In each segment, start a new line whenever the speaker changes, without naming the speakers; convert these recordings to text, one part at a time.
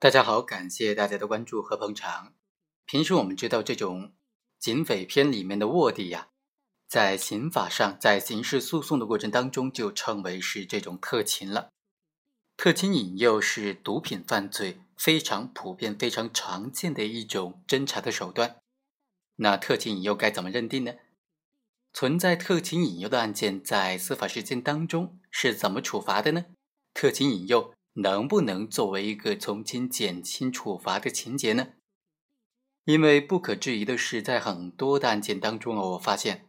大家好，感谢大家的关注和捧场。平时我们知道这种警匪片里面的卧底呀，在刑法上，在刑事诉讼的过程当中就称为是这种特勤了。特勤引诱是毒品犯罪非常普遍、非常常见的一种侦查的手段。那特勤引诱该怎么认定呢？存在特勤引诱的案件，在司法实践当中是怎么处罚的呢？特勤引诱。能不能作为一个从轻减轻处罚的情节呢？因为不可置疑的是，在很多的案件当中啊，我发现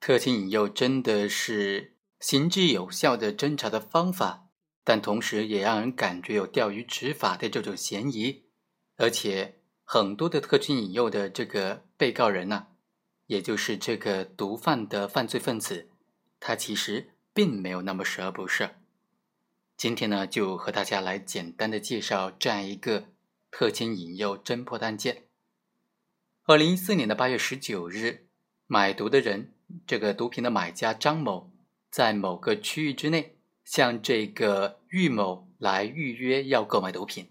特情引诱真的是行之有效的侦查的方法，但同时也让人感觉有钓鱼执法的这种嫌疑。而且很多的特情引诱的这个被告人呢，也就是这个毒贩的犯罪分子，他其实并没有那么十恶不赦。今天呢，就和大家来简单的介绍这样一个特勤引诱侦破案件。二零一四年的八月十九日，买毒的人，这个毒品的买家张某，在某个区域之内向这个玉某来预约要购买毒品。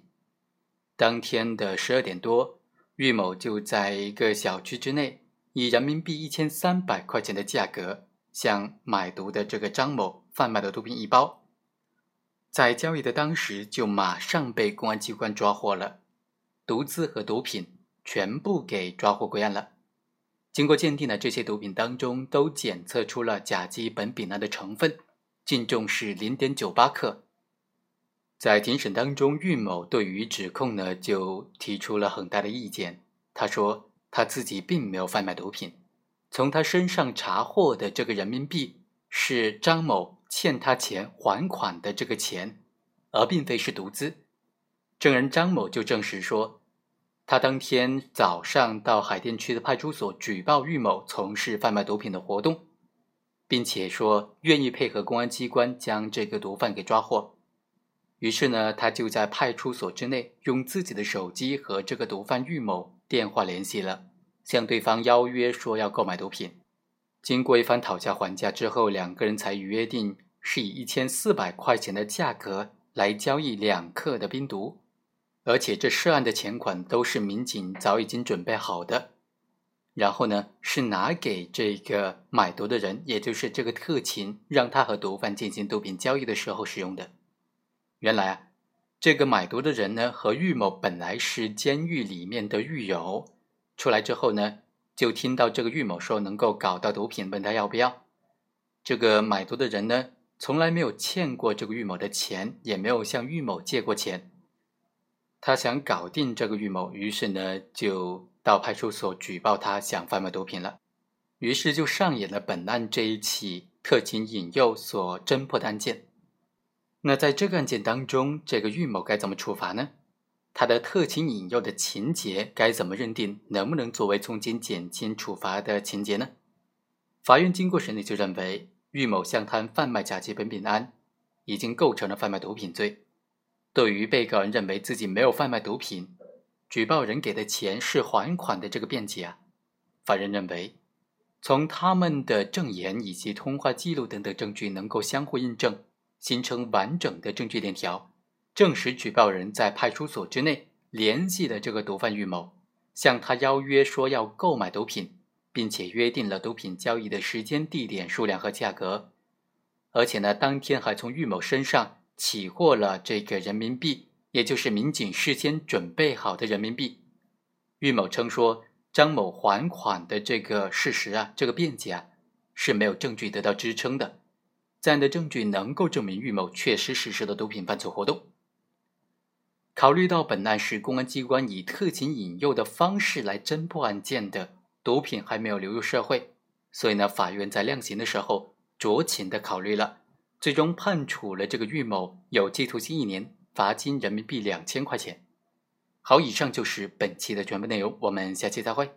当天的十二点多，玉某就在一个小区之内，以人民币一千三百块钱的价格，向买毒的这个张某贩卖了毒品一包。在交易的当时，就马上被公安机关抓获了，毒资和毒品全部给抓获归案了。经过鉴定呢，这些毒品当中都检测出了甲基苯丙胺的成分，净重是零点九八克。在庭审当中，玉某对于指控呢就提出了很大的意见。他说他自己并没有贩卖毒品，从他身上查获的这个人民币是张某。欠他钱还款的这个钱，而并非是毒资。证人张某就证实说，他当天早上到海淀区的派出所举报玉某从事贩卖毒品的活动，并且说愿意配合公安机关将这个毒贩给抓获。于是呢，他就在派出所之内用自己的手机和这个毒贩玉某电话联系了，向对方邀约说要购买毒品。经过一番讨价还价之后，两个人才约定。是以一千四百块钱的价格来交易两克的冰毒，而且这涉案的钱款都是民警早已经准备好的，然后呢是拿给这个买毒的人，也就是这个特勤，让他和毒贩进行毒品交易的时候使用的。原来啊，这个买毒的人呢和玉某本来是监狱里面的狱友，出来之后呢就听到这个玉某说能够搞到毒品，问他要不要。这个买毒的人呢。从来没有欠过这个玉某的钱，也没有向玉某借过钱。他想搞定这个玉某，于是呢就到派出所举报他想贩卖毒品了。于是就上演了本案这一起特勤引诱所侦破的案件。那在这个案件当中，这个玉某该怎么处罚呢？他的特勤引诱的情节该怎么认定？能不能作为从轻减轻处罚的情节呢？法院经过审理就认为。玉某向他贩卖甲基苯丙胺，已经构成了贩卖毒品罪。对于被告人认为自己没有贩卖毒品，举报人给的钱是还款的这个辩解啊，法院认为，从他们的证言以及通话记录等等证据能够相互印证，形成完整的证据链条，证实举报人在派出所之内联系了这个毒贩玉某，向他邀约说要购买毒品。并且约定了毒品交易的时间、地点、数量和价格，而且呢，当天还从玉某身上起获了这个人民币，也就是民警事先准备好的人民币。玉某称说张某还款的这个事实啊，这个辩解啊是没有证据得到支撑的，这样的证据能够证明玉某确实实施了毒品犯罪活动。考虑到本案是公安机关以特情引诱的方式来侦破案件的。毒品还没有流入社会，所以呢，法院在量刑的时候酌情的考虑了，最终判处了这个玉某有期徒刑一年，罚金人民币两千块钱。好，以上就是本期的全部内容，我们下期再会。